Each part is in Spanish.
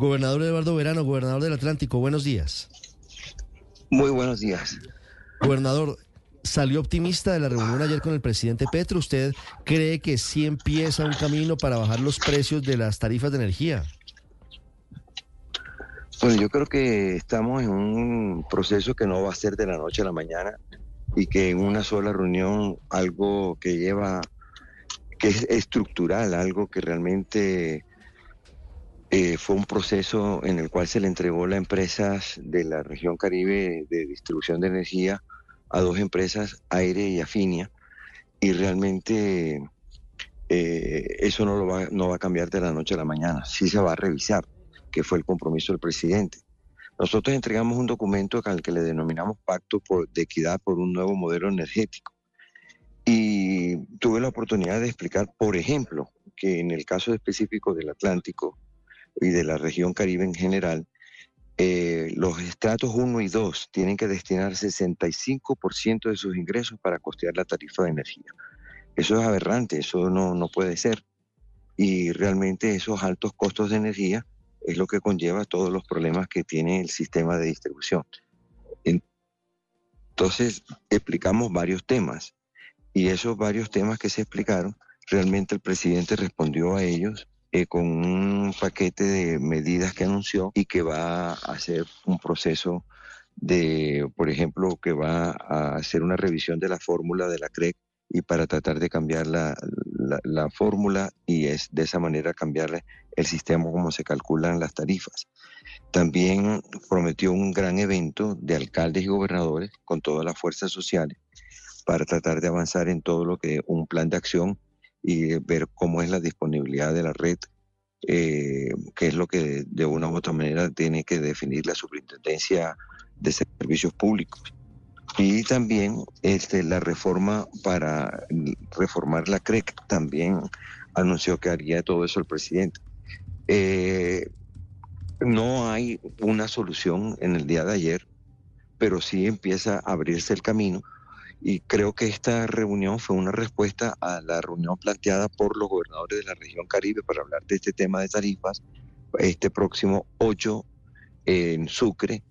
Gobernador Eduardo Verano, gobernador del Atlántico, buenos días. Muy buenos días. Gobernador, salió optimista de la reunión ayer con el presidente Petro. ¿Usted cree que sí empieza un camino para bajar los precios de las tarifas de energía? Bueno, yo creo que estamos en un proceso que no va a ser de la noche a la mañana y que en una sola reunión algo que lleva, que es estructural, algo que realmente eh, fue un proceso en el cual se le entregó las empresas de la región Caribe de distribución de energía a dos empresas, Aire y Afinia, y realmente eh, eso no, lo va, a cambiar de la noche a la mañana, sí se va a revisar, que fue el compromiso del presidente. Nosotros entregamos un documento al que le denominamos Pacto por, de Equidad por un nuevo modelo energético. Y tuve la oportunidad de explicar, por ejemplo, que en el caso específico del Atlántico y de la región Caribe en general, eh, los estratos 1 y 2 tienen que destinar 65% de sus ingresos para costear la tarifa de energía. Eso es aberrante, eso no, no puede ser. Y realmente esos altos costos de energía es lo que conlleva todos los problemas que tiene el sistema de distribución. Entonces, explicamos varios temas y esos varios temas que se explicaron, realmente el presidente respondió a ellos eh, con un paquete de medidas que anunció y que va a hacer un proceso de, por ejemplo, que va a hacer una revisión de la fórmula de la CREC y para tratar de cambiar la, la, fórmula y es de esa manera cambiarle el sistema como se calculan las tarifas. También prometió un gran evento de alcaldes y gobernadores con todas las fuerzas sociales para tratar de avanzar en todo lo que un plan de acción y ver cómo es la disponibilidad de la red, eh, que es lo que de una u otra manera tiene que definir la superintendencia de servicios públicos y también este, la reforma para reformar la CREC también anunció que haría todo eso el presidente. Eh, no hay una solución en el día de ayer, pero sí empieza a abrirse el camino y creo que esta reunión fue una respuesta a la reunión planteada por los gobernadores de la región Caribe para hablar de este tema de tarifas este próximo 8 en Sucre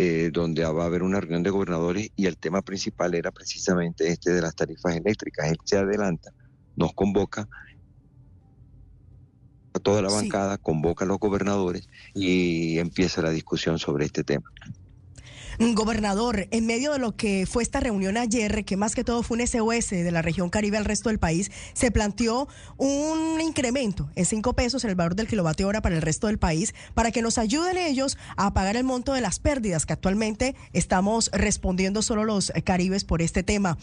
eh, donde va a haber una reunión de gobernadores y el tema principal era precisamente este de las tarifas eléctricas. Él se adelanta, nos convoca a toda la bancada, convoca a los gobernadores y empieza la discusión sobre este tema. Gobernador, en medio de lo que fue esta reunión ayer, que más que todo fue un SOS de la región Caribe al resto del país, se planteó un incremento en cinco pesos en el valor del kilovatio hora para el resto del país, para que nos ayuden ellos a pagar el monto de las pérdidas que actualmente estamos respondiendo solo los caribes por este tema.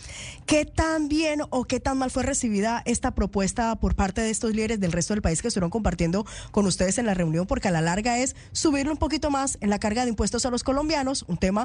¿Qué tan bien o qué tan mal fue recibida esta propuesta por parte de estos líderes del resto del país que estuvieron compartiendo con ustedes en la reunión? Porque a la larga es subirle un poquito más en la carga de impuestos a los colombianos, un tema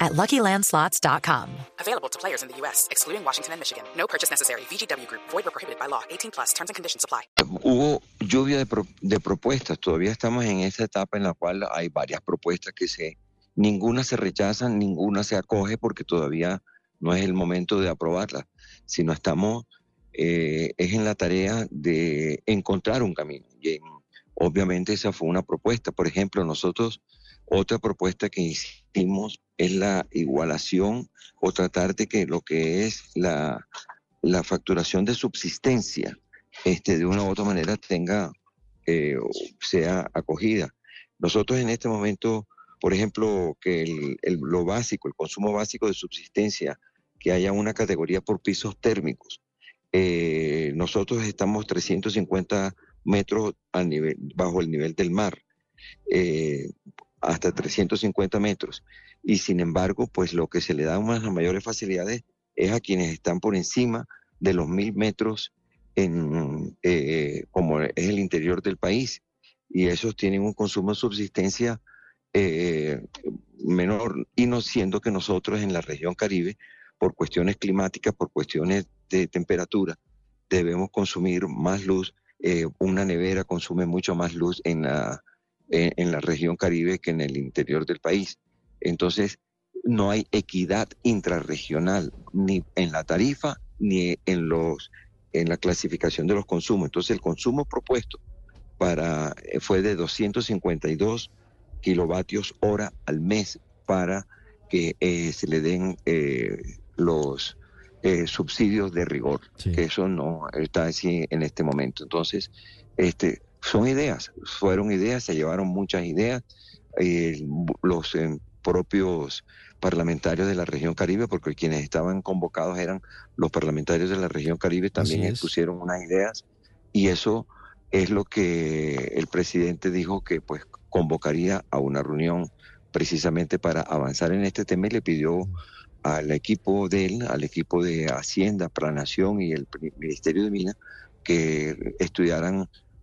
at LuckyLandSlots.com. Available to players in the U.S., excluding Washington and Michigan. No purchase necessary. VGW Group. Void or prohibited by law. 18 plus. Terms and conditions apply. Hubo lluvia de, pro de propuestas. Todavía estamos en esa etapa en la cual hay varias propuestas que se... Ninguna se rechaza, ninguna se acoge porque todavía no es el momento de aprobarla, sino estamos... Eh, es en la tarea de encontrar un camino. Y en, obviamente esa fue una propuesta. Por ejemplo, nosotros otra propuesta que hicimos es la igualación o tratar de que lo que es la, facturación de subsistencia este, de una u otra manera tenga, eh, sea acogida. Nosotros en este momento, por ejemplo, que lo básico, el consumo básico de subsistencia, que haya una categoría por pisos térmicos. Eh, nosotros estamos 350 metros nivel, bajo el nivel del mar. Eh, hasta 350 metros. Y sin embargo, pues lo que se le da unas mayores facilidades es a quienes están por encima de los mil metros en, eh, como es el interior del país. Y esos tienen un consumo de subsistencia eh, menor, y no siendo que nosotros en la región Caribe, por cuestiones climáticas, por cuestiones de temperatura, debemos consumir más luz. Eh, una nevera consume mucho más luz en la, en, la región Caribe que en el interior del país. Entonces, no hay equidad intrarregional ni en la tarifa ni en los en la clasificación de los consumos. Entonces, el consumo propuesto para eh, fue de 252 kilovatios hora al mes para que eh, se le den los eh, subsidios de rigor, que eso no está así en este momento. Entonces, este, son ideas, fueron ideas, se llevaron muchas ideas, eh, los eh, propios parlamentarios de la región Caribe, porque quienes estaban convocados eran los parlamentarios de la región Caribe, también expusieron unas ideas y eso es lo que el presidente dijo que pues convocaría a una reunión precisamente para avanzar en este tema y le pidió al equipo de él, al equipo de Hacienda, Planación y el Ministerio de Minas, que estudiaran